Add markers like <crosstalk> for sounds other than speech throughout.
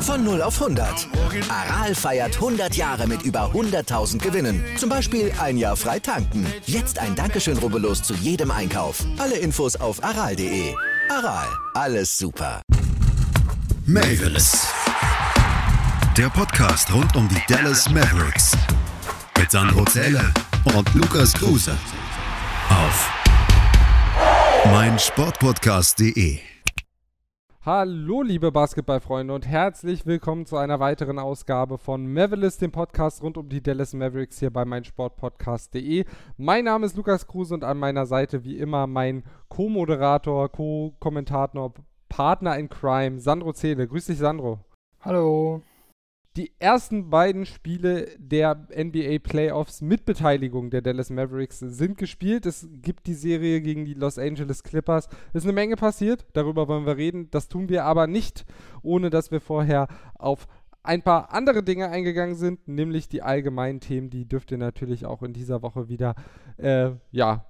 Von 0 auf 100. Aral feiert 100 Jahre mit über 100.000 Gewinnen. Zum Beispiel ein Jahr frei tanken. Jetzt ein Dankeschön, rubbellos zu jedem Einkauf. Alle Infos auf aral.de. Aral, alles super. Mavis. Der Podcast rund um die Dallas Mavericks. Mit Sandro Zähler und Lukas Kruse. Auf meinsportpodcast.de. Hallo, liebe Basketballfreunde und herzlich willkommen zu einer weiteren Ausgabe von Mavericks, dem Podcast rund um die Dallas Mavericks hier bei meinsportpodcast.de. Mein Name ist Lukas Kruse und an meiner Seite wie immer mein Co-Moderator, Co-Kommentator, Partner in Crime, Sandro Zähle. Grüß dich, Sandro. Hallo. Die ersten beiden Spiele der NBA Playoffs mit Beteiligung der Dallas Mavericks sind gespielt. Es gibt die Serie gegen die Los Angeles Clippers. Es ist eine Menge passiert, darüber wollen wir reden. Das tun wir aber nicht, ohne dass wir vorher auf ein paar andere Dinge eingegangen sind, nämlich die allgemeinen Themen. Die dürft ihr natürlich auch in dieser Woche wieder, äh, ja,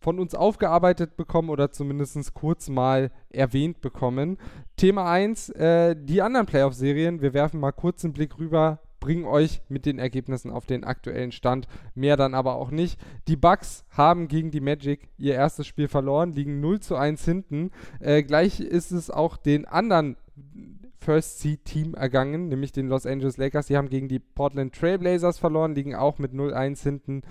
von uns aufgearbeitet bekommen oder zumindest kurz mal erwähnt bekommen. Thema 1, äh, die anderen Playoff-Serien. Wir werfen mal kurz einen Blick rüber, bringen euch mit den Ergebnissen auf den aktuellen Stand. Mehr dann aber auch nicht. Die Bucks haben gegen die Magic ihr erstes Spiel verloren, liegen 0 zu 1 hinten. Äh, gleich ist es auch den anderen First Seed Team ergangen, nämlich den Los Angeles Lakers. Die haben gegen die Portland Trailblazers verloren, liegen auch mit 0-1 hinten.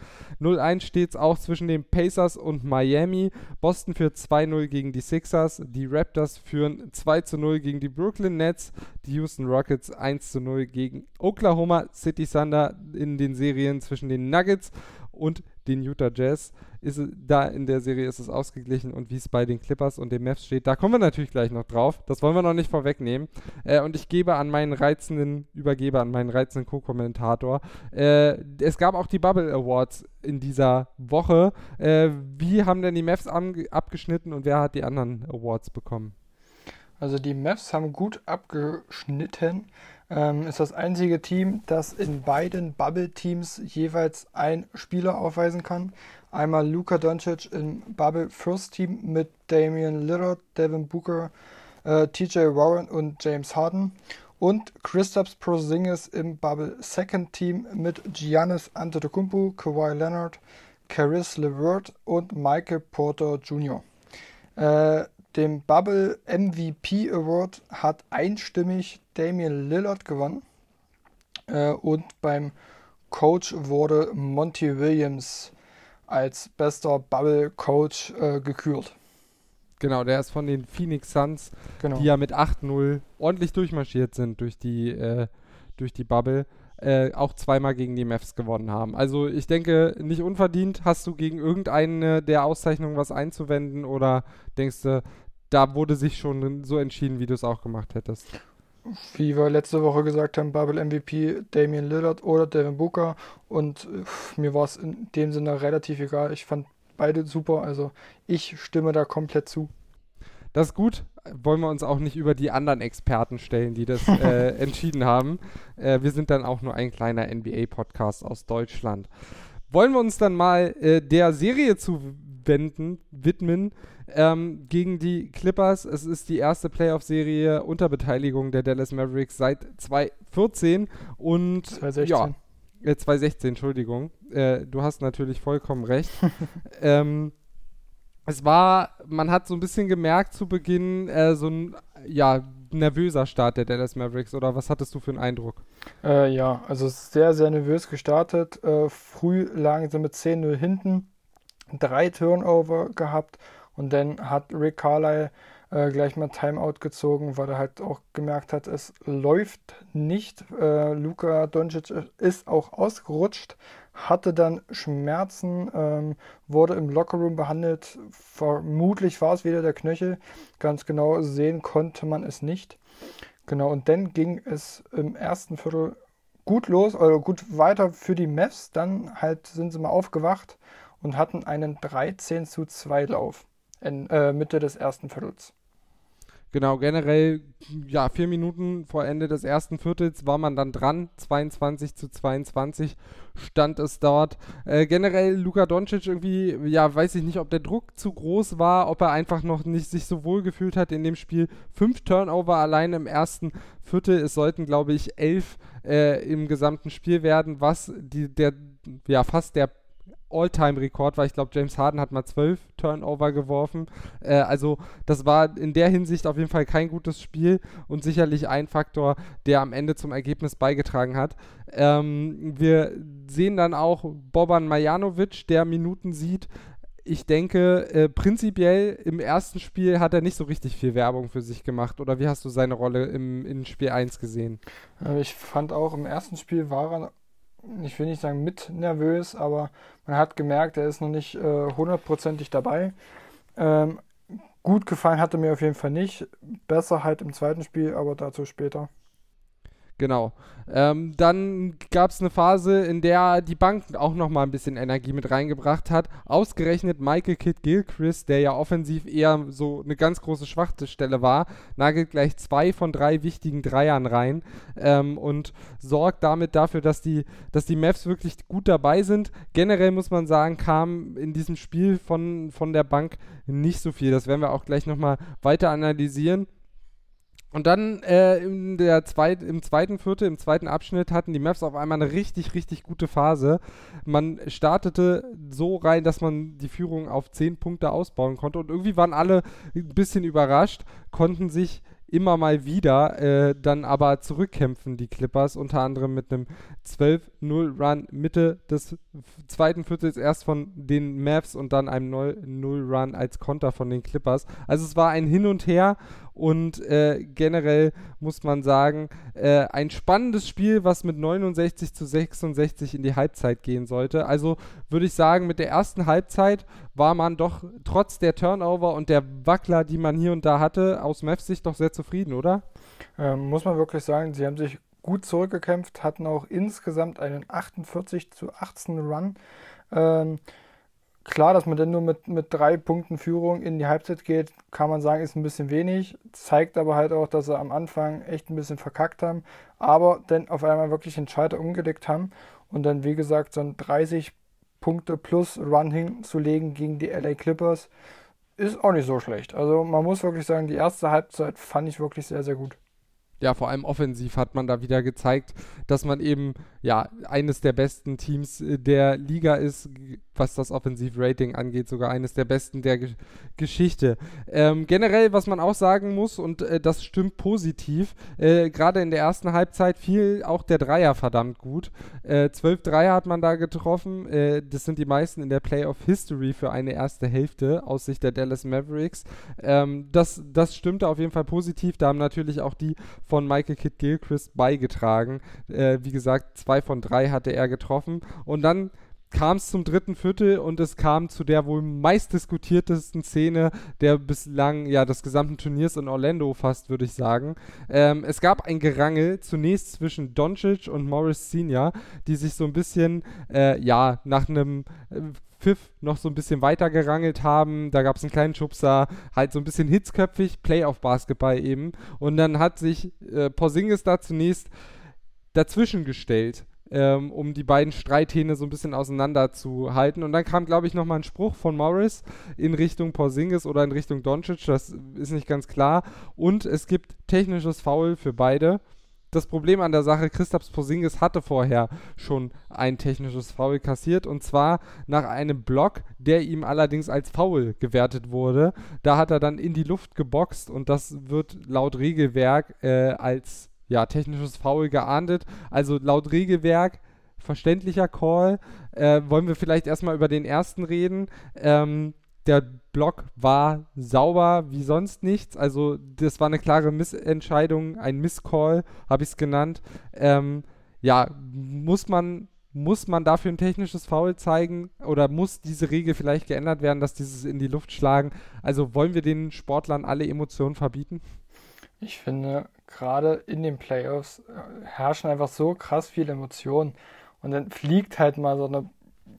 0-1 steht es auch zwischen den Pacers und Miami. Boston führt 2-0 gegen die Sixers. Die Raptors führen 2-0 gegen die Brooklyn Nets. Die Houston Rockets 1-0 gegen Oklahoma City Thunder in den Serien zwischen den Nuggets und den Utah Jazz. Ist da in der Serie ist es ausgeglichen und wie es bei den Clippers und den Mavs steht, da kommen wir natürlich gleich noch drauf. Das wollen wir noch nicht vorwegnehmen. Äh, und ich gebe an meinen reizenden, übergebe an meinen reizenden Co-Kommentator. Äh, es gab auch die Bubble Awards in dieser Woche. Äh, wie haben denn die Mavs abgeschnitten und wer hat die anderen Awards bekommen? Also die Mavs haben gut abgeschnitten. Ähm, ist das einzige Team, das in beiden Bubble-Teams jeweils ein Spieler aufweisen kann. Einmal Luka Doncic im Bubble First Team mit Damian Lillard, Devin Booker, äh, TJ Warren und James Harden. Und Kristaps Porzingis im Bubble Second Team mit Giannis Antetokounmpo, Kawhi Leonard, Caris LeVert und Michael Porter Jr. Äh, dem Bubble MVP Award hat einstimmig Damian Lillard gewonnen. Äh, und beim Coach wurde Monty Williams als bester Bubble Coach äh, gekürt. Genau, der ist von den Phoenix Suns, genau. die ja mit 8-0 ordentlich durchmarschiert sind durch die, äh, durch die Bubble. Äh, auch zweimal gegen die Mavs gewonnen haben. Also ich denke, nicht unverdient. Hast du gegen irgendeine der Auszeichnungen was einzuwenden oder denkst du, da wurde sich schon so entschieden, wie du es auch gemacht hättest? Wie wir letzte Woche gesagt haben, Bubble MVP Damian Lillard oder Devin Booker und äh, mir war es in dem Sinne relativ egal. Ich fand beide super, also ich stimme da komplett zu. Das ist gut. Wollen wir uns auch nicht über die anderen Experten stellen, die das äh, <laughs> entschieden haben. Äh, wir sind dann auch nur ein kleiner NBA-Podcast aus Deutschland. Wollen wir uns dann mal äh, der Serie zuwenden, widmen ähm, gegen die Clippers. Es ist die erste Playoff-Serie unter Beteiligung der Dallas Mavericks seit 2014 und 2016. Ja, äh, 2016, Entschuldigung. Äh, du hast natürlich vollkommen recht. <laughs> ähm, es war, man hat so ein bisschen gemerkt zu Beginn, äh, so ein, ja, nervöser Start der Dallas Mavericks oder was hattest du für einen Eindruck? Äh, ja, also sehr, sehr nervös gestartet. Äh, früh lagen sie mit 10-0 hinten, drei Turnover gehabt und dann hat Rick Carlisle äh, gleich mal Timeout gezogen, weil er halt auch gemerkt hat, es läuft nicht. Äh, Luka Doncic ist auch ausgerutscht hatte dann Schmerzen, ähm, wurde im Lockerroom behandelt. Vermutlich war es wieder der Knöchel. Ganz genau sehen konnte man es nicht. Genau, und dann ging es im ersten Viertel gut los, oder gut weiter für die Mavs. Dann halt sind sie mal aufgewacht und hatten einen 13 zu 2 Lauf in äh, Mitte des ersten Viertels. Genau, generell, ja, vier Minuten vor Ende des ersten Viertels war man dann dran. 22 zu 22 stand es dort. Äh, generell Luka Doncic irgendwie, ja, weiß ich nicht, ob der Druck zu groß war, ob er einfach noch nicht sich so wohl gefühlt hat in dem Spiel. Fünf Turnover allein im ersten Viertel. Es sollten, glaube ich, elf äh, im gesamten Spiel werden, was die, der, ja, fast der All-Time-Rekord war. Ich glaube, James Harden hat mal zwölf Turnover geworfen. Äh, also das war in der Hinsicht auf jeden Fall kein gutes Spiel und sicherlich ein Faktor, der am Ende zum Ergebnis beigetragen hat. Ähm, wir sehen dann auch Boban Majanovic, der Minuten sieht. Ich denke, äh, prinzipiell im ersten Spiel hat er nicht so richtig viel Werbung für sich gemacht. Oder wie hast du seine Rolle im, in Spiel 1 gesehen? Äh, ich fand auch im ersten Spiel war er ich will nicht sagen mit nervös, aber man hat gemerkt, er ist noch nicht äh, hundertprozentig äh, dabei. Ähm, gut gefallen hatte mir auf jeden Fall nicht. Besser halt im zweiten Spiel, aber dazu später. Genau. Ähm, dann gab es eine Phase, in der die Bank auch nochmal ein bisschen Energie mit reingebracht hat. Ausgerechnet Michael Kidd Gilchrist, der ja offensiv eher so eine ganz große Schwachstelle war, nagelt gleich zwei von drei wichtigen Dreiern rein ähm, und sorgt damit dafür, dass die, dass die Mavs wirklich gut dabei sind. Generell muss man sagen, kam in diesem Spiel von, von der Bank nicht so viel. Das werden wir auch gleich nochmal weiter analysieren. Und dann äh, in der zweit, im zweiten Viertel, im zweiten Abschnitt hatten die Maps auf einmal eine richtig, richtig gute Phase. Man startete so rein, dass man die Führung auf 10 Punkte ausbauen konnte. Und irgendwie waren alle ein bisschen überrascht, konnten sich immer mal wieder äh, dann aber zurückkämpfen, die Clippers, unter anderem mit einem 12-0-Run Mitte des zweiten Viertels erst von den Mavs und dann einem 0-0-Run als Konter von den Clippers. Also es war ein Hin und Her und äh, generell muss man sagen, äh, ein spannendes Spiel, was mit 69 zu 66 in die Halbzeit gehen sollte. Also würde ich sagen, mit der ersten Halbzeit war man doch trotz der Turnover und der Wackler, die man hier und da hatte, aus Mavs Sicht doch sehr zufrieden, oder? Ähm, muss man wirklich sagen, sie haben sich gut zurückgekämpft, hatten auch insgesamt einen 48 zu 18 Run. Ähm, klar, dass man dann nur mit, mit drei Punkten Führung in die Halbzeit geht, kann man sagen, ist ein bisschen wenig. Zeigt aber halt auch, dass sie am Anfang echt ein bisschen verkackt haben, aber dann auf einmal wirklich den Schalter umgelegt haben und dann, wie gesagt, so ein 30 Punkte plus Run hinzulegen gegen die LA Clippers ist auch nicht so schlecht. Also man muss wirklich sagen, die erste Halbzeit fand ich wirklich sehr, sehr gut ja, vor allem offensiv hat man da wieder gezeigt, dass man eben ja eines der besten Teams äh, der Liga ist, was das Offensiv-Rating angeht, sogar eines der besten der Ge Geschichte. Ähm, generell, was man auch sagen muss, und äh, das stimmt positiv, äh, gerade in der ersten Halbzeit fiel auch der Dreier verdammt gut. Äh, zwölf Dreier hat man da getroffen, äh, das sind die meisten in der Playoff-History für eine erste Hälfte aus Sicht der Dallas Mavericks. Ähm, das, das stimmte auf jeden Fall positiv, da haben natürlich auch die von Michael Kidd Gilchrist beigetragen. Äh, wie gesagt, zwei von drei hatte er getroffen. Und dann kam es zum dritten Viertel und es kam zu der wohl meistdiskutiertesten Szene der bislang ja des gesamten Turniers in Orlando fast, würde ich sagen. Ähm, es gab ein Gerangel zunächst zwischen Doncic und Morris Senior, die sich so ein bisschen äh, ja nach einem äh, Pfiff noch so ein bisschen weiter gerangelt haben. Da gab es einen kleinen Schubser, halt so ein bisschen hitzköpfig, Playoff-Basketball eben. Und dann hat sich äh, Porzingis da zunächst dazwischen gestellt. Ähm, um die beiden Streithähne so ein bisschen auseinanderzuhalten. Und dann kam, glaube ich, nochmal ein Spruch von Morris in Richtung Porzingis oder in Richtung Doncic, das ist nicht ganz klar. Und es gibt technisches Foul für beide das Problem an der Sache, Christaps Porzingis hatte vorher schon ein technisches Foul kassiert und zwar nach einem Block, der ihm allerdings als Foul gewertet wurde. Da hat er dann in die Luft geboxt und das wird laut Regelwerk äh, als ja, technisches Foul geahndet. Also laut Regelwerk verständlicher Call. Äh, wollen wir vielleicht erstmal über den ersten reden. Ähm, der Block war sauber wie sonst nichts. Also das war eine klare Missentscheidung, ein Misscall, habe ich es genannt. Ähm, ja, muss man, muss man dafür ein technisches Foul zeigen oder muss diese Regel vielleicht geändert werden, dass dieses in die Luft schlagen? Also wollen wir den Sportlern alle Emotionen verbieten? Ich finde, gerade in den Playoffs äh, herrschen einfach so krass viele Emotionen. Und dann fliegt halt mal so eine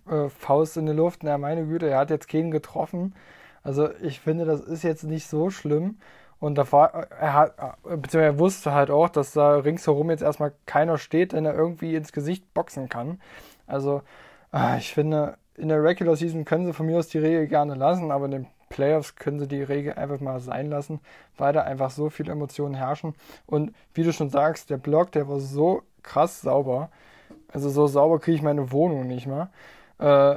äh, Faust in die Luft. Na, meine Güte, er hat jetzt keinen getroffen. Also ich finde, das ist jetzt nicht so schlimm. Und da war, er hat, beziehungsweise er wusste halt auch, dass da ringsherum jetzt erstmal keiner steht, den er irgendwie ins Gesicht boxen kann. Also, ah, ich finde, in der Regular Season können sie von mir aus die Regel gerne lassen, aber in den Playoffs können sie die Regel einfach mal sein lassen, weil da einfach so viele Emotionen herrschen. Und wie du schon sagst, der Block, der war so krass sauber. Also so sauber kriege ich meine Wohnung nicht mehr. Äh,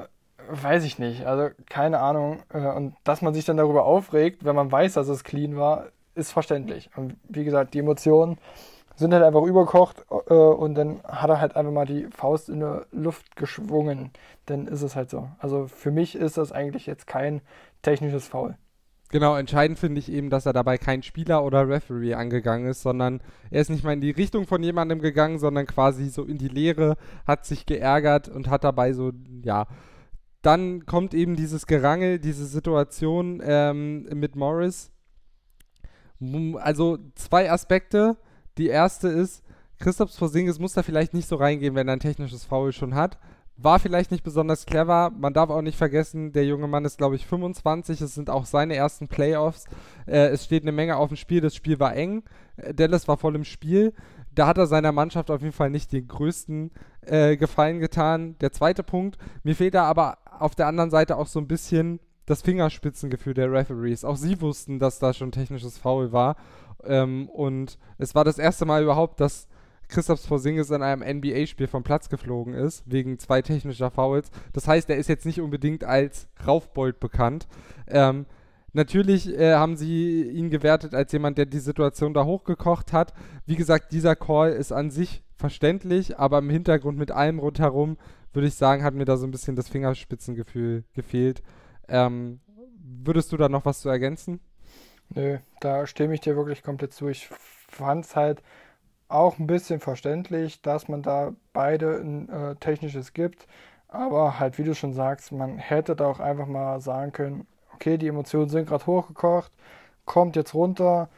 weiß ich nicht. Also keine Ahnung. Äh, und dass man sich dann darüber aufregt, wenn man weiß, dass es clean war, ist verständlich. Und wie gesagt, die Emotionen sind halt einfach überkocht äh, und dann hat er halt einfach mal die Faust in der Luft geschwungen. Dann ist es halt so. Also für mich ist das eigentlich jetzt kein technisches Foul. Genau, entscheidend finde ich eben, dass er dabei kein Spieler oder Referee angegangen ist, sondern er ist nicht mal in die Richtung von jemandem gegangen, sondern quasi so in die Leere, hat sich geärgert und hat dabei so, ja, dann kommt eben dieses Gerangel, diese Situation ähm, mit Morris. Also zwei Aspekte. Die erste ist, Christoph Porzingis muss da vielleicht nicht so reingehen, wenn er ein technisches Foul schon hat. War vielleicht nicht besonders clever. Man darf auch nicht vergessen, der junge Mann ist, glaube ich, 25. Es sind auch seine ersten Playoffs. Äh, es steht eine Menge auf dem Spiel. Das Spiel war eng. Äh, Dallas war voll im Spiel. Da hat er seiner Mannschaft auf jeden Fall nicht den größten äh, Gefallen getan. Der zweite Punkt. Mir fehlt da aber auf der anderen Seite auch so ein bisschen das Fingerspitzengefühl der Referees. Auch sie wussten, dass da schon technisches Foul war. Ähm, und es war das erste Mal überhaupt, dass Christoph Porzingis in einem NBA-Spiel vom Platz geflogen ist, wegen zwei technischer Fouls. Das heißt, er ist jetzt nicht unbedingt als Raufbold bekannt. Ähm, natürlich äh, haben sie ihn gewertet als jemand, der die Situation da hochgekocht hat. Wie gesagt, dieser Call ist an sich verständlich, aber im Hintergrund mit allem rundherum, würde ich sagen, hat mir da so ein bisschen das Fingerspitzengefühl gefehlt. Ähm, würdest du da noch was zu ergänzen? Nö, da stimme ich dir wirklich komplett zu. Ich fand es halt auch ein bisschen verständlich, dass man da beide ein äh, technisches gibt. Aber halt, wie du schon sagst, man hätte da auch einfach mal sagen können, okay, die Emotionen sind gerade hochgekocht, kommt jetzt runter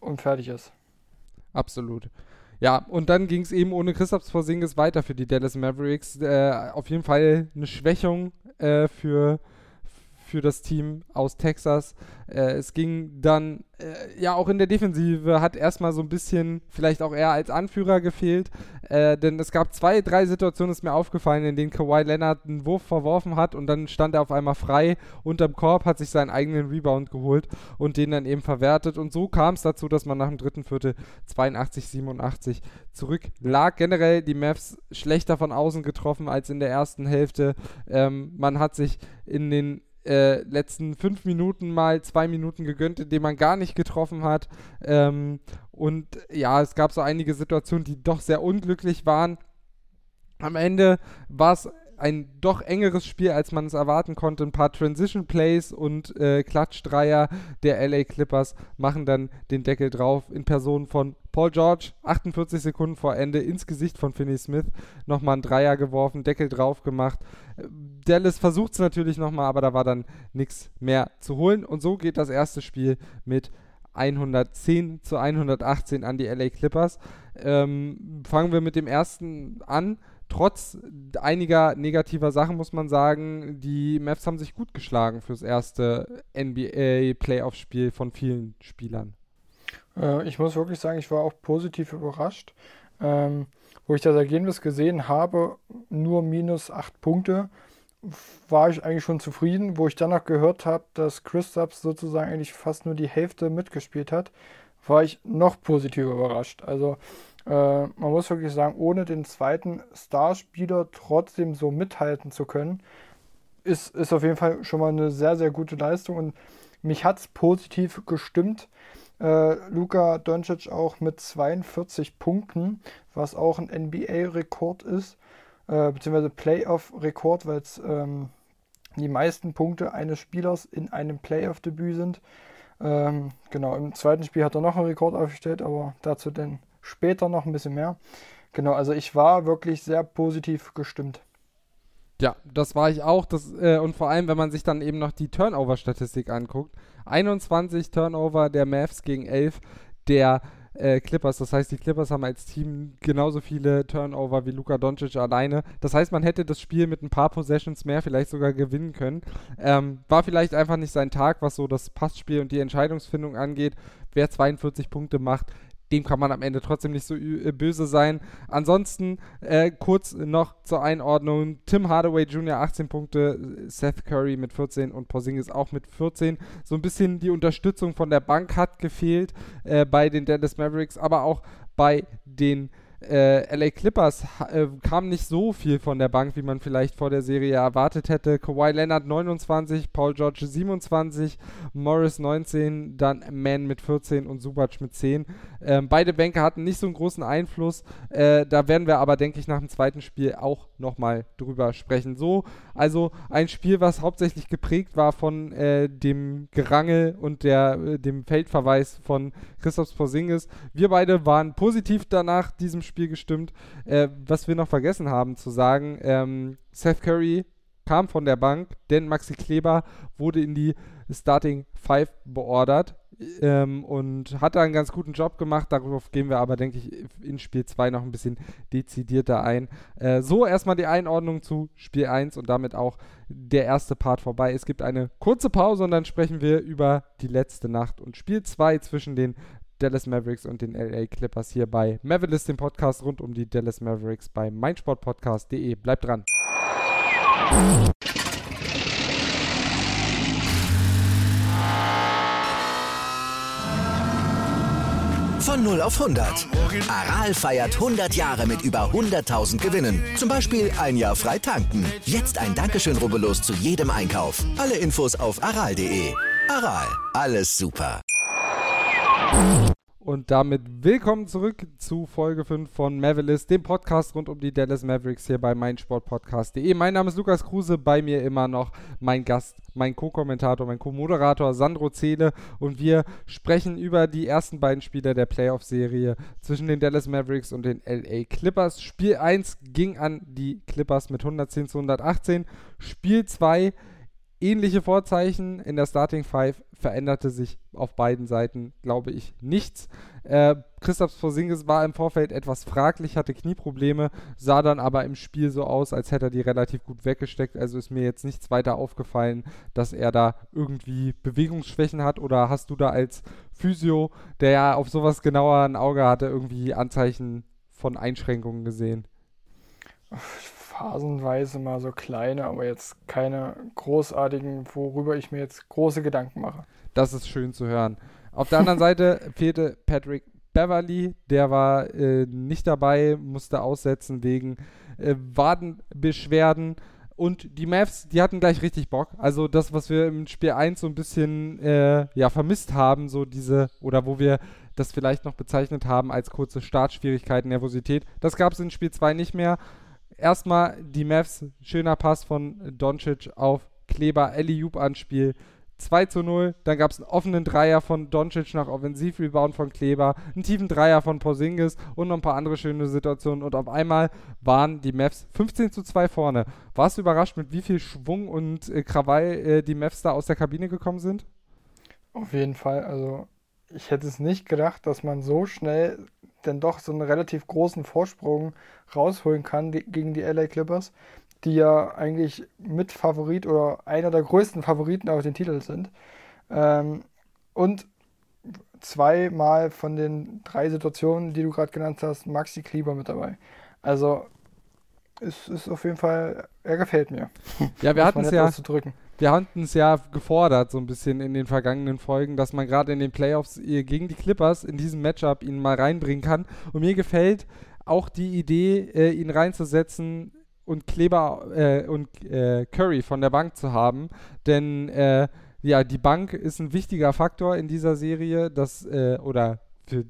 und fertig ist. Absolut. Ja, und dann ging es eben ohne Christoph Porzingis weiter für die Dallas Mavericks. Äh, auf jeden Fall eine Schwächung äh, für für das Team aus Texas. Äh, es ging dann, äh, ja, auch in der Defensive hat erstmal so ein bisschen, vielleicht auch er als Anführer gefehlt, äh, denn es gab zwei, drei Situationen, ist mir aufgefallen, in denen Kawhi Leonard einen Wurf verworfen hat und dann stand er auf einmal frei unterm Korb, hat sich seinen eigenen Rebound geholt und den dann eben verwertet. Und so kam es dazu, dass man nach dem dritten Viertel 82, 87 zurücklag. Generell die Mavs schlechter von außen getroffen als in der ersten Hälfte. Ähm, man hat sich in den äh, letzten fünf Minuten mal zwei Minuten gegönnt, in denen man gar nicht getroffen hat. Ähm, und ja, es gab so einige Situationen, die doch sehr unglücklich waren. Am Ende war es ein doch engeres Spiel, als man es erwarten konnte. Ein paar Transition Plays und äh, Klatschdreier der LA Clippers machen dann den Deckel drauf in Person von Paul George. 48 Sekunden vor Ende ins Gesicht von Finney Smith. Nochmal ein Dreier geworfen, Deckel drauf gemacht. Dallas versucht es natürlich nochmal, aber da war dann nichts mehr zu holen. Und so geht das erste Spiel mit 110 zu 118 an die LA Clippers. Ähm, fangen wir mit dem ersten an trotz einiger negativer Sachen muss man sagen, die Mavs haben sich gut geschlagen fürs erste NBA-Playoff-Spiel von vielen Spielern. Äh, ich muss wirklich sagen, ich war auch positiv überrascht. Ähm, wo ich das Ergebnis gesehen habe, nur minus 8 Punkte, war ich eigentlich schon zufrieden. Wo ich dann noch gehört habe, dass Christaps sozusagen eigentlich fast nur die Hälfte mitgespielt hat, war ich noch positiver überrascht. Also äh, man muss wirklich sagen, ohne den zweiten Starspieler trotzdem so mithalten zu können, ist, ist auf jeden Fall schon mal eine sehr, sehr gute Leistung und mich hat es positiv gestimmt. Äh, Luka Doncic auch mit 42 Punkten, was auch ein NBA-Rekord ist, äh, beziehungsweise Playoff-Rekord, weil es ähm, die meisten Punkte eines Spielers in einem Playoff-Debüt sind. Ähm, genau, im zweiten Spiel hat er noch einen Rekord aufgestellt, aber dazu denn später noch ein bisschen mehr. Genau, also ich war wirklich sehr positiv gestimmt. Ja, das war ich auch. Das, äh, und vor allem, wenn man sich dann eben noch die Turnover-Statistik anguckt. 21 Turnover der Mavs gegen 11 der äh, Clippers. Das heißt, die Clippers haben als Team genauso viele Turnover wie Luka Doncic alleine. Das heißt, man hätte das Spiel mit ein paar Possessions mehr vielleicht sogar gewinnen können. Ähm, war vielleicht einfach nicht sein Tag, was so das Passspiel und die Entscheidungsfindung angeht. Wer 42 Punkte macht, dem kann man am Ende trotzdem nicht so äh, böse sein. Ansonsten äh, kurz noch zur Einordnung: Tim Hardaway Jr. 18 Punkte, Seth Curry mit 14 und Porzingis auch mit 14. So ein bisschen die Unterstützung von der Bank hat gefehlt äh, bei den Dallas Mavericks, aber auch bei den äh, LA Clippers äh, kam nicht so viel von der Bank, wie man vielleicht vor der Serie erwartet hätte. Kawhi Leonard 29, Paul George 27, Morris 19, dann Mann mit 14 und Subac mit 10. Ähm, beide Bänke hatten nicht so einen großen Einfluss. Äh, da werden wir aber, denke ich, nach dem zweiten Spiel auch nochmal drüber sprechen. So, also ein Spiel, was hauptsächlich geprägt war von äh, dem Gerangel und der, äh, dem Feldverweis von Christoph Porzingis. Wir beide waren positiv danach diesem Spiel gestimmt. Äh, was wir noch vergessen haben zu sagen, ähm, Seth Curry kam von der Bank, denn Maxi Kleber wurde in die Starting Five beordert ähm, und hat da einen ganz guten Job gemacht. Darauf gehen wir aber, denke ich, in Spiel 2 noch ein bisschen dezidierter ein. Äh, so erstmal die Einordnung zu Spiel 1 und damit auch der erste Part vorbei. Es gibt eine kurze Pause und dann sprechen wir über die letzte Nacht und Spiel 2 zwischen den Dallas Mavericks und den LA Clippers hier bei Mavericks, dem Podcast rund um die Dallas Mavericks bei meinsportpodcast.de. Bleibt dran. Von 0 auf 100. Aral feiert 100 Jahre mit über 100.000 Gewinnen. Zum Beispiel ein Jahr frei tanken. Jetzt ein Dankeschön, rubbellos zu jedem Einkauf. Alle Infos auf aral.de. Aral, alles super. Und damit willkommen zurück zu Folge 5 von Mavericks, dem Podcast rund um die Dallas Mavericks hier bei meinsportpodcast.de. Mein Name ist Lukas Kruse, bei mir immer noch mein Gast, mein Co-Kommentator, mein Co-Moderator Sandro Zele und wir sprechen über die ersten beiden Spiele der Playoff-Serie zwischen den Dallas Mavericks und den LA Clippers. Spiel 1 ging an die Clippers mit 110 zu 118. Spiel 2 ähnliche Vorzeichen. In der Starting Five veränderte sich auf beiden Seiten, glaube ich, nichts. Äh, Christoph Porzingis war im Vorfeld etwas fraglich, hatte Knieprobleme, sah dann aber im Spiel so aus, als hätte er die relativ gut weggesteckt. Also ist mir jetzt nichts weiter aufgefallen, dass er da irgendwie Bewegungsschwächen hat. Oder hast du da als Physio, der ja auf sowas genauer ein Auge hatte, irgendwie Anzeichen von Einschränkungen gesehen? Phasenweise mal so kleine, aber jetzt keine großartigen, worüber ich mir jetzt große Gedanken mache. Das ist schön zu hören. Auf der anderen Seite <laughs> fehlte Patrick Beverly, der war äh, nicht dabei, musste aussetzen wegen äh, Wadenbeschwerden. Und die Mavs, die hatten gleich richtig Bock. Also das, was wir im Spiel 1 so ein bisschen äh, ja, vermisst haben, so diese, oder wo wir das vielleicht noch bezeichnet haben als kurze Startschwierigkeiten, Nervosität, das gab es in Spiel 2 nicht mehr erstmal die Mavs, schöner Pass von Doncic auf Kleber, Eliup Anspiel. 2 zu 0, dann gab es einen offenen Dreier von Doncic nach Offensivrebound von Kleber, einen tiefen Dreier von Porzingis und noch ein paar andere schöne Situationen und auf einmal waren die Mavs 15 zu 2 vorne. Warst du überrascht, mit wie viel Schwung und äh, Krawall äh, die Mavs da aus der Kabine gekommen sind? Auf jeden Fall, also ich hätte es nicht gedacht, dass man so schnell denn doch so einen relativ großen Vorsprung rausholen kann die, gegen die LA Clippers, die ja eigentlich mit Favorit oder einer der größten Favoriten auf den Titel sind. Ähm, und zweimal von den drei Situationen, die du gerade genannt hast, Maxi Kleber mit dabei. Also es ist auf jeden Fall, er gefällt mir. Ja, wir hatten es ja, wir hatten es ja gefordert, so ein bisschen in den vergangenen Folgen, dass man gerade in den Playoffs gegen die Clippers in diesem Matchup ihn mal reinbringen kann. Und mir gefällt auch die Idee, äh, ihn reinzusetzen und Kleber äh, und äh, Curry von der Bank zu haben. Denn äh, ja, die Bank ist ein wichtiger Faktor in dieser Serie, das, äh, oder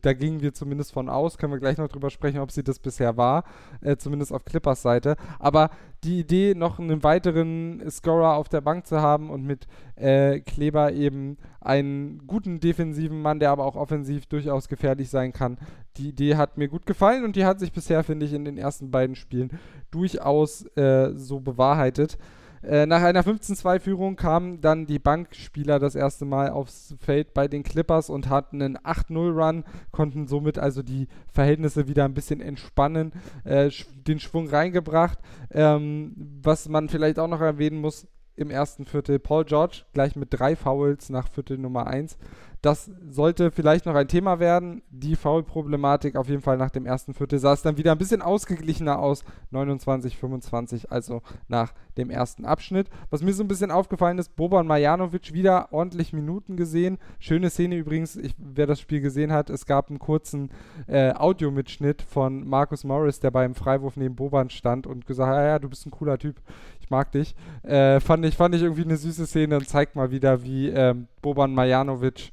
da gingen wir zumindest von aus, können wir gleich noch drüber sprechen, ob sie das bisher war, äh, zumindest auf Clippers Seite. Aber die Idee, noch einen weiteren Scorer auf der Bank zu haben und mit äh, Kleber eben einen guten defensiven Mann, der aber auch offensiv durchaus gefährlich sein kann, die Idee hat mir gut gefallen und die hat sich bisher, finde ich, in den ersten beiden Spielen durchaus äh, so bewahrheitet. Äh, nach einer 15-2-Führung kamen dann die Bankspieler das erste Mal aufs Feld bei den Clippers und hatten einen 8-0-Run, konnten somit also die Verhältnisse wieder ein bisschen entspannen, äh, den Schwung reingebracht. Ähm, was man vielleicht auch noch erwähnen muss, im ersten Viertel Paul George gleich mit drei Fouls nach Viertel Nummer 1 das sollte vielleicht noch ein Thema werden. Die Foul-Problematik auf jeden Fall nach dem ersten Viertel sah es dann wieder ein bisschen ausgeglichener aus. 29, 25, also nach dem ersten Abschnitt. Was mir so ein bisschen aufgefallen ist, Boban Marjanovic wieder ordentlich Minuten gesehen. Schöne Szene übrigens, ich, wer das Spiel gesehen hat, es gab einen kurzen äh, Audiomitschnitt von Marcus Morris, der beim Freiwurf neben Boban stand und gesagt hat, ja, ja, du bist ein cooler Typ, ich mag dich. Äh, fand, ich, fand ich irgendwie eine süße Szene und zeigt mal wieder, wie ähm, Boban Marjanovic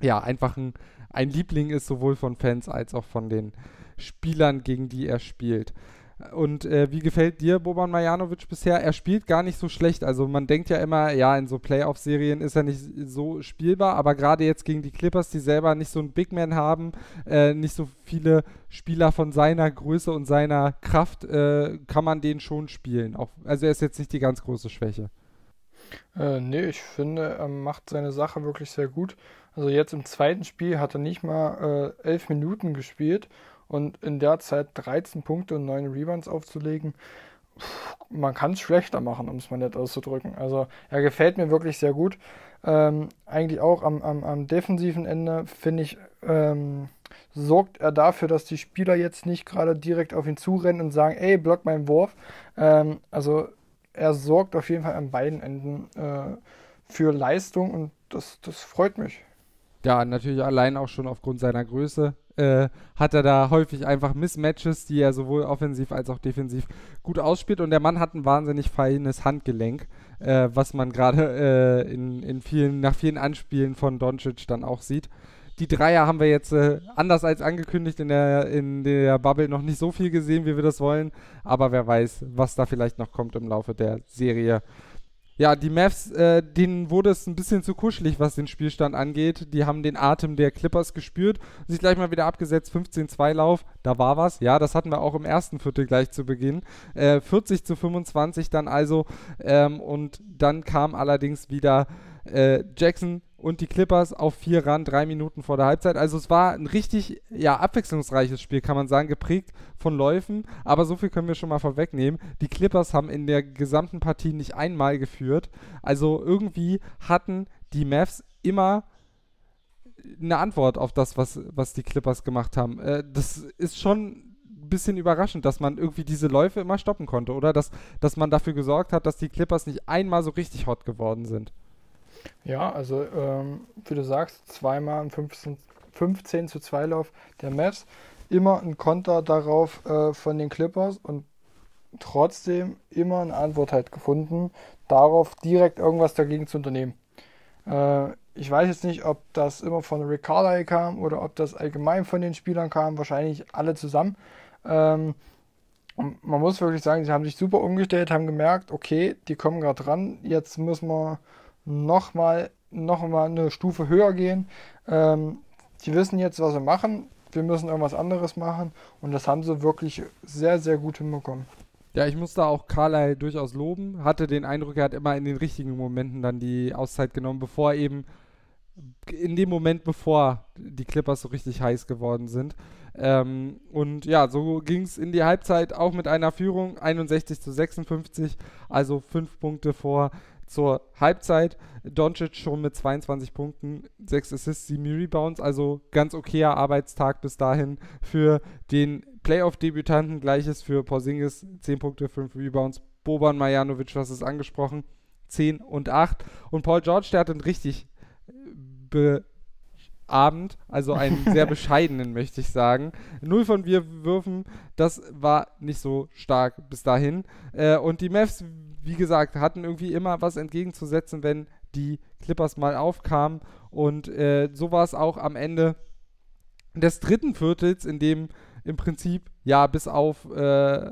ja, einfach ein, ein Liebling ist, sowohl von Fans als auch von den Spielern, gegen die er spielt. Und äh, wie gefällt dir Boban Marjanovic bisher? Er spielt gar nicht so schlecht. Also man denkt ja immer, ja, in so Playoff-Serien ist er nicht so spielbar, aber gerade jetzt gegen die Clippers, die selber nicht so einen Big Man haben, äh, nicht so viele Spieler von seiner Größe und seiner Kraft, äh, kann man den schon spielen. Auch, also er ist jetzt nicht die ganz große Schwäche. Äh, nee, ich finde, er macht seine Sache wirklich sehr gut. Also jetzt im zweiten Spiel hat er nicht mal äh, elf Minuten gespielt und in der Zeit 13 Punkte und 9 Rebounds aufzulegen, man kann es schlechter machen, um es mal nett auszudrücken. Also er gefällt mir wirklich sehr gut. Ähm, eigentlich auch am, am, am defensiven Ende, finde ich, ähm, sorgt er dafür, dass die Spieler jetzt nicht gerade direkt auf ihn zurennen und sagen, ey, block meinen Wurf. Ähm, also er sorgt auf jeden Fall an beiden Enden äh, für Leistung und das, das freut mich. Ja, natürlich allein auch schon aufgrund seiner Größe äh, hat er da häufig einfach Mismatches, die er sowohl offensiv als auch defensiv gut ausspielt. Und der Mann hat ein wahnsinnig feines Handgelenk, äh, was man gerade äh, in, in vielen, nach vielen Anspielen von Doncic dann auch sieht. Die Dreier haben wir jetzt äh, anders als angekündigt in der, in der Bubble noch nicht so viel gesehen, wie wir das wollen. Aber wer weiß, was da vielleicht noch kommt im Laufe der Serie. Ja, die Mavs, äh, denen wurde es ein bisschen zu kuschelig, was den Spielstand angeht. Die haben den Atem der Clippers gespürt und sich gleich mal wieder abgesetzt. 15-2 Lauf, da war was. Ja, das hatten wir auch im ersten Viertel gleich zu Beginn. Äh, 40 zu 25 dann also. Ähm, und dann kam allerdings wieder äh, Jackson und die Clippers auf vier ran, drei Minuten vor der Halbzeit. Also es war ein richtig ja, abwechslungsreiches Spiel, kann man sagen, geprägt von Läufen. Aber so viel können wir schon mal vorwegnehmen. Die Clippers haben in der gesamten Partie nicht einmal geführt. Also irgendwie hatten die Mavs immer eine Antwort auf das, was, was die Clippers gemacht haben. Äh, das ist schon ein bisschen überraschend, dass man irgendwie diese Läufe immer stoppen konnte, oder? Dass, dass man dafür gesorgt hat, dass die Clippers nicht einmal so richtig hot geworden sind. Ja, also ähm, wie du sagst, zweimal ein 15, 15 zu 2 Lauf der Mavs. Immer ein Konter darauf äh, von den Clippers und trotzdem immer eine Antwort halt gefunden, darauf direkt irgendwas dagegen zu unternehmen. Äh, ich weiß jetzt nicht, ob das immer von Rick kam oder ob das allgemein von den Spielern kam, wahrscheinlich alle zusammen. Ähm, man muss wirklich sagen, sie haben sich super umgestellt, haben gemerkt, okay, die kommen gerade ran, jetzt müssen wir nochmal noch mal eine Stufe höher gehen. Ähm, die wissen jetzt, was sie machen. Wir müssen irgendwas anderes machen. Und das haben sie wirklich sehr, sehr gut hinbekommen. Ja, ich muss da auch Carlyle durchaus loben. Hatte den Eindruck, er hat immer in den richtigen Momenten dann die Auszeit genommen, bevor eben in dem Moment, bevor die Clippers so richtig heiß geworden sind. Ähm, und ja, so ging es in die Halbzeit auch mit einer Führung 61 zu 56, also fünf Punkte vor zur Halbzeit. Doncic schon mit 22 Punkten, 6 Assists, 7 Rebounds, also ganz okayer Arbeitstag bis dahin für den Playoff-Debütanten. Gleiches für Porzingis, 10 Punkte, 5 Rebounds. Boban Marjanovic, was ist angesprochen, 10 und 8. Und Paul George, der hat einen richtig be Abend, also einen <laughs> sehr bescheidenen, möchte ich sagen. Null von vier Würfen, das war nicht so stark bis dahin. Äh, und die Mavs, wie gesagt, hatten irgendwie immer was entgegenzusetzen, wenn die Clippers mal aufkamen. Und äh, so war es auch am Ende des dritten Viertels, in dem im Prinzip ja, bis auf äh,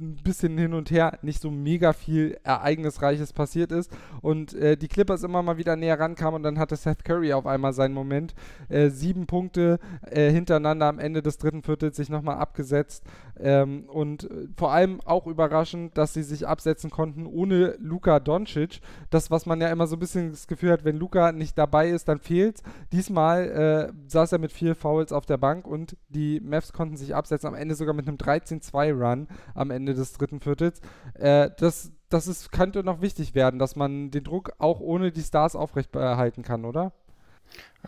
ein bisschen hin und her nicht so mega viel Ereignisreiches passiert ist und äh, die Clippers immer mal wieder näher rankamen und dann hatte Seth Curry auf einmal seinen Moment. Äh, sieben Punkte äh, hintereinander am Ende des dritten Viertels sich nochmal abgesetzt ähm, und äh, vor allem auch überraschend, dass sie sich absetzen konnten ohne Luka Doncic. Das, was man ja immer so ein bisschen das Gefühl hat, wenn Luka nicht dabei ist, dann fehlt's. Diesmal äh, saß er mit vier Fouls auf der Bank und die Mavs konnten sich absetzen, am Ende sogar mit einem 13-2-Run am Ende des dritten Viertels. Äh, das das ist, könnte noch wichtig werden, dass man den Druck auch ohne die Stars aufrechterhalten kann, oder?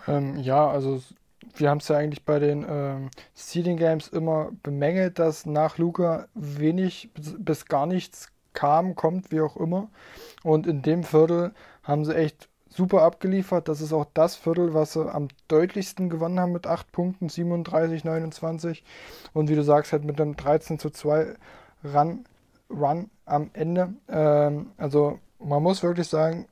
Ähm, ja, also wir haben es ja eigentlich bei den ähm, Seeding Games immer bemängelt, dass nach Luca wenig bis, bis gar nichts kam, kommt, wie auch immer. Und in dem Viertel haben sie echt super abgeliefert. Das ist auch das Viertel, was sie am deutlichsten gewonnen haben mit 8 Punkten, 37, 29. Und wie du sagst, halt mit einem 13 zu 2 Run, Run am Ende. Ähm, also man muss wirklich sagen,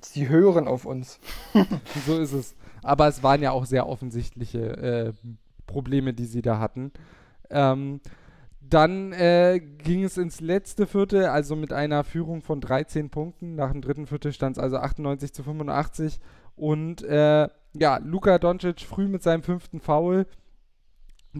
sie hören auf uns. <laughs> so ist es. Aber es waren ja auch sehr offensichtliche äh, Probleme, die sie da hatten. Ähm, dann äh, ging es ins letzte Viertel, also mit einer Führung von 13 Punkten. Nach dem dritten Viertel stand es also 98 zu 85. Und äh, ja, Luka Doncic früh mit seinem fünften Foul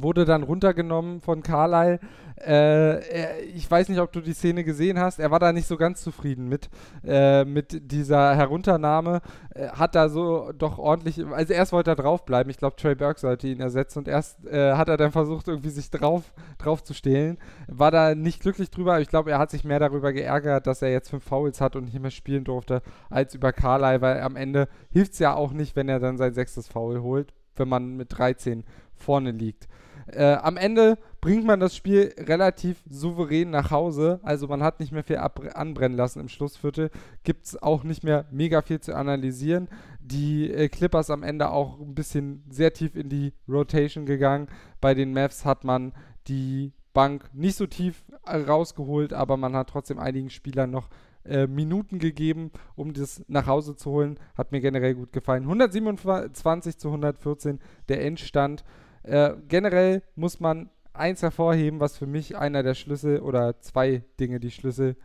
wurde dann runtergenommen von Carlyle. Äh, ich weiß nicht, ob du die Szene gesehen hast. Er war da nicht so ganz zufrieden mit, äh, mit dieser Herunternahme. Äh, hat da so doch ordentlich, also erst wollte er draufbleiben. Ich glaube, Trey Burke sollte ihn ersetzen und erst äh, hat er dann versucht, irgendwie sich drauf, drauf zu stehlen. War da nicht glücklich drüber. Ich glaube, er hat sich mehr darüber geärgert, dass er jetzt fünf Fouls hat und nicht mehr spielen durfte, als über Carlyle, weil am Ende hilft es ja auch nicht, wenn er dann sein sechstes Foul holt, wenn man mit 13 vorne liegt. Äh, am Ende bringt man das Spiel relativ souverän nach Hause. Also man hat nicht mehr viel anbrennen lassen im Schlussviertel. Gibt es auch nicht mehr mega viel zu analysieren. Die äh, Clippers am Ende auch ein bisschen sehr tief in die Rotation gegangen. Bei den Mavs hat man die Bank nicht so tief äh, rausgeholt, aber man hat trotzdem einigen Spielern noch äh, Minuten gegeben, um das nach Hause zu holen. Hat mir generell gut gefallen. 127 zu 114 der Endstand. Äh, generell muss man eins hervorheben, was für mich einer der Schlüssel oder zwei Dinge, die Schlüssel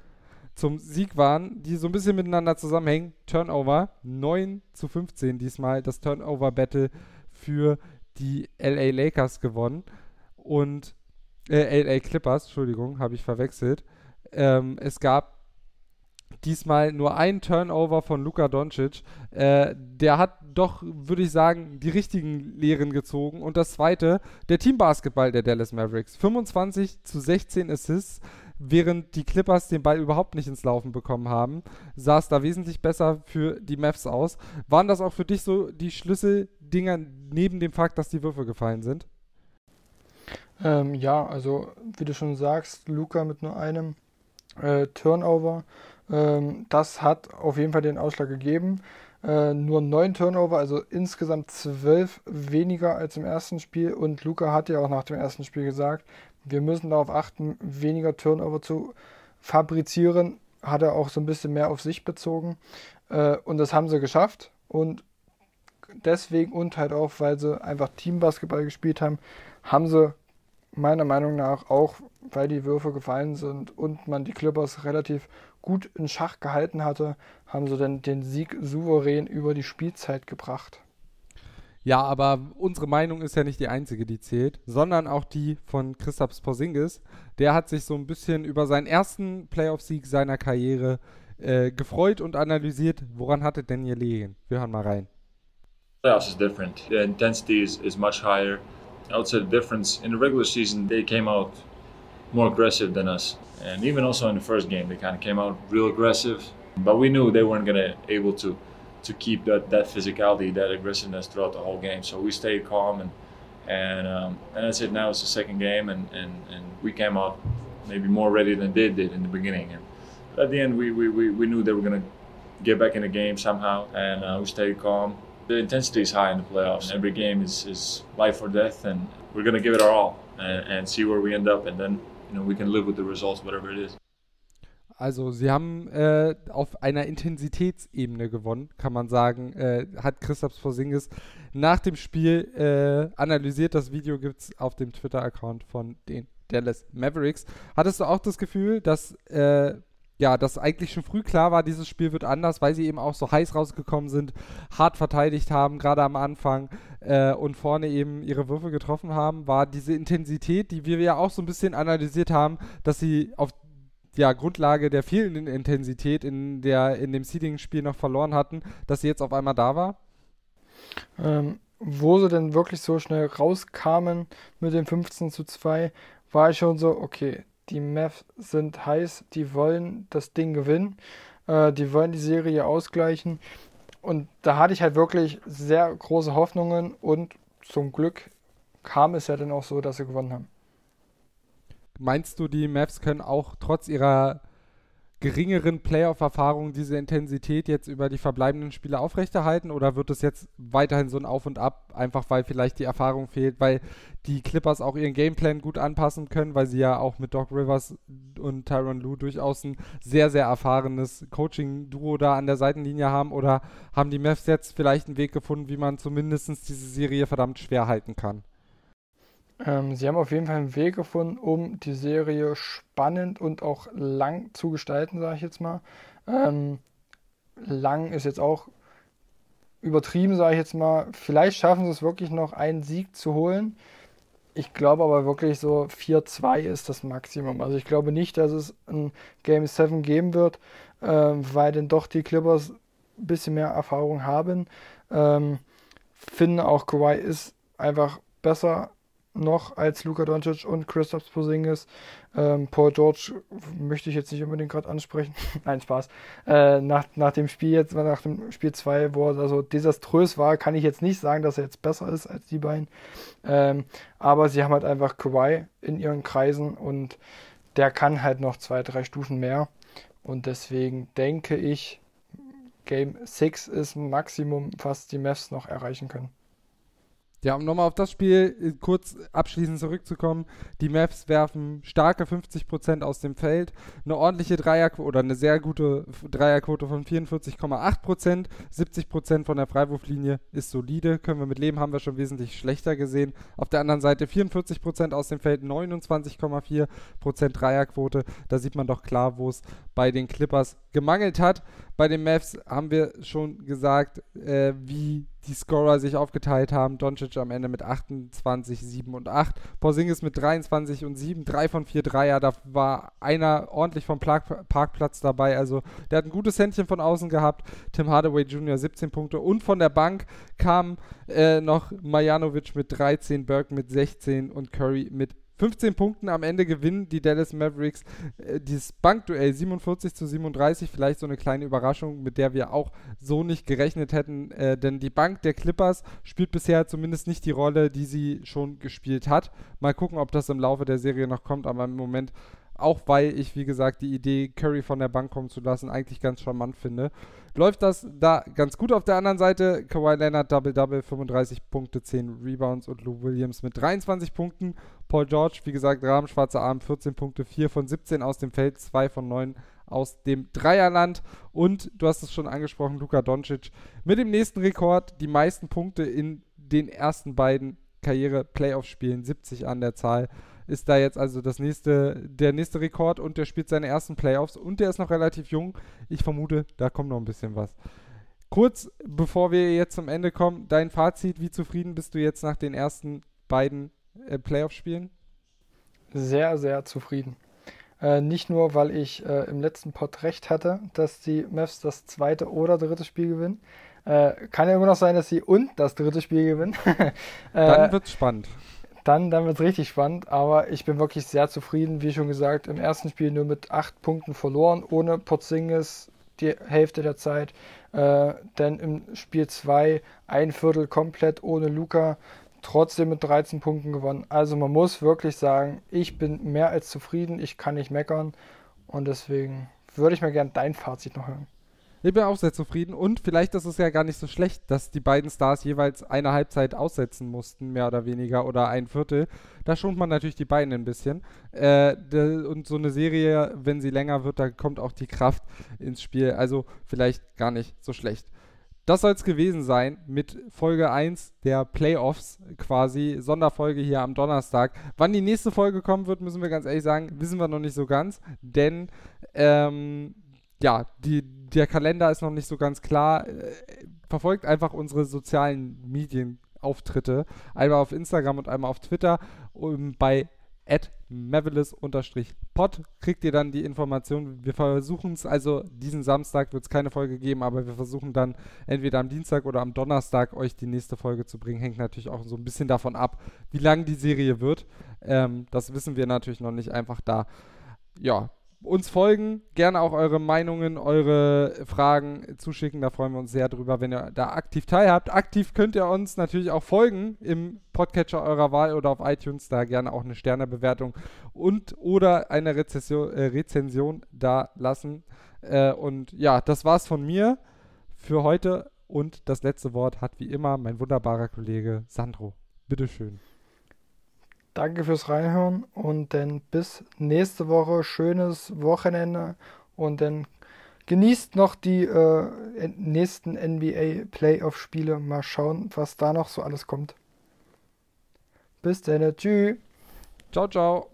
zum Sieg waren, die so ein bisschen miteinander zusammenhängen. Turnover 9 zu 15 diesmal, das Turnover-Battle für die LA Lakers gewonnen. Und äh, LA Clippers, Entschuldigung, habe ich verwechselt. Ähm, es gab diesmal nur ein Turnover von Luka Doncic. Äh, der hat doch, würde ich sagen, die richtigen Lehren gezogen. Und das zweite, der Teambasketball der Dallas Mavericks. 25 zu 16 Assists. Während die Clippers den Ball überhaupt nicht ins Laufen bekommen haben, sah es da wesentlich besser für die Mavs aus. Waren das auch für dich so die Schlüsseldinger neben dem Fakt, dass die Würfe gefallen sind? Ähm, ja, also wie du schon sagst, Luca mit nur einem äh, Turnover das hat auf jeden Fall den Ausschlag gegeben. Äh, nur neun Turnover, also insgesamt zwölf weniger als im ersten Spiel. Und Luca hat ja auch nach dem ersten Spiel gesagt, wir müssen darauf achten, weniger Turnover zu fabrizieren. Hat er auch so ein bisschen mehr auf sich bezogen. Äh, und das haben sie geschafft. Und deswegen und halt auch, weil sie einfach Teambasketball gespielt haben, haben sie meiner Meinung nach auch, weil die Würfe gefallen sind und man die Clippers relativ gut in Schach gehalten hatte, haben sie dann den Sieg souverän über die Spielzeit gebracht. Ja, aber unsere Meinung ist ja nicht die einzige, die zählt, sondern auch die von Christoph Porzingis. Der hat sich so ein bisschen über seinen ersten Playoff-Sieg seiner Karriere äh, gefreut und analysiert, woran hatte denn hier liegen. Wir hören mal rein. Playoffs is different. The intensity is, is much higher. I would say the difference in the regular season, they came out more aggressive than us. And even also in the first game, they kind of came out real aggressive. But we knew they weren't going to able to to keep that, that physicality, that aggressiveness throughout the whole game. So we stayed calm and and um, and that's it. Now it's the second game, and, and, and we came out maybe more ready than they did in the beginning. And at the end, we, we, we, we knew they were going to get back in the game somehow, and uh, we stayed calm. The intensity is high in the playoffs. Every game is, is life or death, and we're going to give it our all and, and see where we end up. And then you know, we can live with the results, whatever it is. Also sie haben äh, auf einer Intensitätsebene gewonnen, kann man sagen, äh, hat Christoph Porzingis nach dem Spiel äh, analysiert. Das Video gibt es auf dem Twitter-Account von den Dallas Mavericks. Hattest du auch das Gefühl, dass äh, ja, dass eigentlich schon früh klar war, dieses Spiel wird anders, weil sie eben auch so heiß rausgekommen sind, hart verteidigt haben, gerade am Anfang äh, und vorne eben ihre Würfe getroffen haben, war diese Intensität, die wir ja auch so ein bisschen analysiert haben, dass sie auf ja, Grundlage der fehlenden Intensität in, der, in dem Seeding-Spiel noch verloren hatten, dass sie jetzt auf einmal da war? Ähm, wo sie denn wirklich so schnell rauskamen mit dem 15 zu 2, war ich schon so, okay, die Mavs sind heiß, die wollen das Ding gewinnen, äh, die wollen die Serie ausgleichen. Und da hatte ich halt wirklich sehr große Hoffnungen und zum Glück kam es ja dann auch so, dass sie gewonnen haben. Meinst du, die Mavs können auch trotz ihrer geringeren Playoff-Erfahrung diese Intensität jetzt über die verbleibenden Spiele aufrechterhalten oder wird es jetzt weiterhin so ein Auf und Ab, einfach weil vielleicht die Erfahrung fehlt, weil die Clippers auch ihren Gameplan gut anpassen können, weil sie ja auch mit Doc Rivers und Tyron Lue durchaus ein sehr, sehr erfahrenes Coaching-Duo da an der Seitenlinie haben oder haben die Mavs jetzt vielleicht einen Weg gefunden, wie man zumindest diese Serie verdammt schwer halten kann? Ähm, sie haben auf jeden Fall einen Weg gefunden, um die Serie spannend und auch lang zu gestalten, sage ich jetzt mal. Ähm, lang ist jetzt auch übertrieben, sage ich jetzt mal. Vielleicht schaffen sie es wirklich noch, einen Sieg zu holen. Ich glaube aber wirklich so 4-2 ist das Maximum. Also ich glaube nicht, dass es ein Game 7 geben wird, äh, weil denn doch die Clippers ein bisschen mehr Erfahrung haben. Ähm, finde auch Kawhi ist einfach besser noch als Luka Doncic und Christoph Porzingis. Ähm, Paul George möchte ich jetzt nicht unbedingt gerade ansprechen. <laughs> Nein, Spaß. Äh, nach, nach dem Spiel jetzt, nach dem Spiel 2, wo er also desaströs war, kann ich jetzt nicht sagen, dass er jetzt besser ist als die beiden. Ähm, aber sie haben halt einfach Kawhi in ihren Kreisen und der kann halt noch zwei, drei Stufen mehr. Und deswegen denke ich, Game 6 ist ein Maximum, was die Mavs noch erreichen können. Ja, um nochmal auf das Spiel äh, kurz abschließend zurückzukommen. Die Mavs werfen starke 50% aus dem Feld, eine ordentliche Dreierquote oder eine sehr gute Dreierquote von 44,8%. 70% von der Freiwurflinie ist solide, können wir mit leben, haben wir schon wesentlich schlechter gesehen. Auf der anderen Seite 44% aus dem Feld, 29,4% Dreierquote. Da sieht man doch klar, wo es bei den Clippers gemangelt hat. Bei den Mavs haben wir schon gesagt, äh, wie die Scorer sich aufgeteilt haben. Doncic am Ende mit 28, 7 und 8. Porzingis mit 23 und 7. 3 von 4 Dreier. Da war einer ordentlich vom Park Parkplatz dabei. Also der hat ein gutes Händchen von außen gehabt. Tim Hardaway Jr. 17 Punkte. Und von der Bank kam äh, noch Majanovic mit 13, Burke mit 16 und Curry mit 15 Punkten am Ende gewinnen die Dallas Mavericks äh, dieses Bankduell 47 zu 37. Vielleicht so eine kleine Überraschung, mit der wir auch so nicht gerechnet hätten. Äh, denn die Bank der Clippers spielt bisher zumindest nicht die Rolle, die sie schon gespielt hat. Mal gucken, ob das im Laufe der Serie noch kommt. Aber im Moment auch weil ich, wie gesagt, die Idee, Curry von der Bank kommen zu lassen, eigentlich ganz charmant finde. Läuft das da ganz gut auf der anderen Seite? Kawhi Leonard Double-Double, 35 Punkte, 10 Rebounds und Lou Williams mit 23 Punkten. Paul George, wie gesagt, Rahmen, schwarzer Arm, 14 Punkte, 4 von 17 aus dem Feld, 2 von 9 aus dem Dreierland. Und du hast es schon angesprochen, Luka Doncic mit dem nächsten Rekord, die meisten Punkte in den ersten beiden Karriere-Playoff-Spielen, 70 an der Zahl ist da jetzt also das nächste, der nächste Rekord und der spielt seine ersten Playoffs und der ist noch relativ jung. Ich vermute, da kommt noch ein bisschen was. Kurz bevor wir jetzt zum Ende kommen, dein Fazit, wie zufrieden bist du jetzt nach den ersten beiden äh, Playoff-Spielen? Sehr, sehr zufrieden. Äh, nicht nur, weil ich äh, im letzten Pod recht hatte, dass die Mavs das zweite oder dritte Spiel gewinnen. Äh, kann ja immer noch sein, dass sie und das dritte Spiel gewinnen. <laughs> Dann äh, wird's spannend dann, dann wird es richtig spannend. Aber ich bin wirklich sehr zufrieden. Wie schon gesagt, im ersten Spiel nur mit acht Punkten verloren, ohne Porzingis die Hälfte der Zeit. Äh, denn im Spiel 2 ein Viertel komplett ohne Luca, trotzdem mit 13 Punkten gewonnen. Also man muss wirklich sagen, ich bin mehr als zufrieden, ich kann nicht meckern und deswegen würde ich mir gerne dein Fazit noch hören. Ich bin auch sehr zufrieden und vielleicht ist es ja gar nicht so schlecht, dass die beiden Stars jeweils eine Halbzeit aussetzen mussten, mehr oder weniger, oder ein Viertel. Da schont man natürlich die beiden ein bisschen. Äh, und so eine Serie, wenn sie länger wird, da kommt auch die Kraft ins Spiel. Also vielleicht gar nicht so schlecht. das soll es gewesen sein mit Folge 1 der Playoffs, quasi Sonderfolge hier am Donnerstag. Wann die nächste Folge kommen wird, müssen wir ganz ehrlich sagen, wissen wir noch nicht so ganz, denn ähm, ja, die, der Kalender ist noch nicht so ganz klar. Äh, verfolgt einfach unsere sozialen Medienauftritte, einmal auf Instagram und einmal auf Twitter. Um, bei at Mavelis-Pod kriegt ihr dann die Information. Wir versuchen es, also diesen Samstag wird es keine Folge geben, aber wir versuchen dann entweder am Dienstag oder am Donnerstag euch die nächste Folge zu bringen. Hängt natürlich auch so ein bisschen davon ab, wie lang die Serie wird. Ähm, das wissen wir natürlich noch nicht einfach da. Ja, uns folgen, gerne auch eure Meinungen, eure Fragen zuschicken. Da freuen wir uns sehr drüber, wenn ihr da aktiv teilhabt. Aktiv könnt ihr uns natürlich auch folgen im Podcatcher eurer Wahl oder auf iTunes. Da gerne auch eine Sternebewertung und oder eine Rezession, äh, Rezension da lassen. Äh, und ja, das war's von mir für heute. Und das letzte Wort hat wie immer mein wunderbarer Kollege Sandro. Bitteschön. Danke fürs Reinhören und dann bis nächste Woche. Schönes Wochenende und dann genießt noch die äh, nächsten NBA Playoff-Spiele. Mal schauen, was da noch so alles kommt. Bis dann. Tschüss. Ciao, ciao.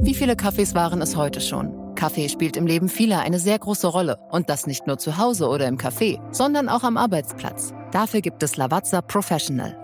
Wie viele Kaffees waren es heute schon? Kaffee spielt im Leben vieler eine sehr große Rolle. Und das nicht nur zu Hause oder im Café, sondern auch am Arbeitsplatz. Dafür gibt es Lavazza Professional.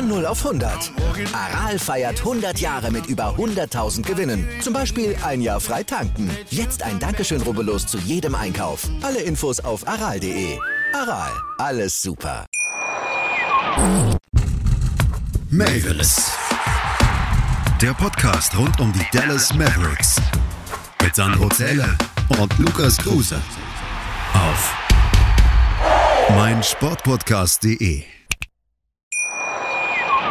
Von 0 auf 100. Aral feiert 100 Jahre mit über 100.000 Gewinnen. Zum Beispiel ein Jahr frei tanken. Jetzt ein Dankeschön, rubbellos zu jedem Einkauf. Alle Infos auf aral.de. Aral, alles super. Mavis. Der Podcast rund um die Dallas Mavericks. Mit Sandro Zähler und Lukas Kruse. Auf meinsportpodcast.de.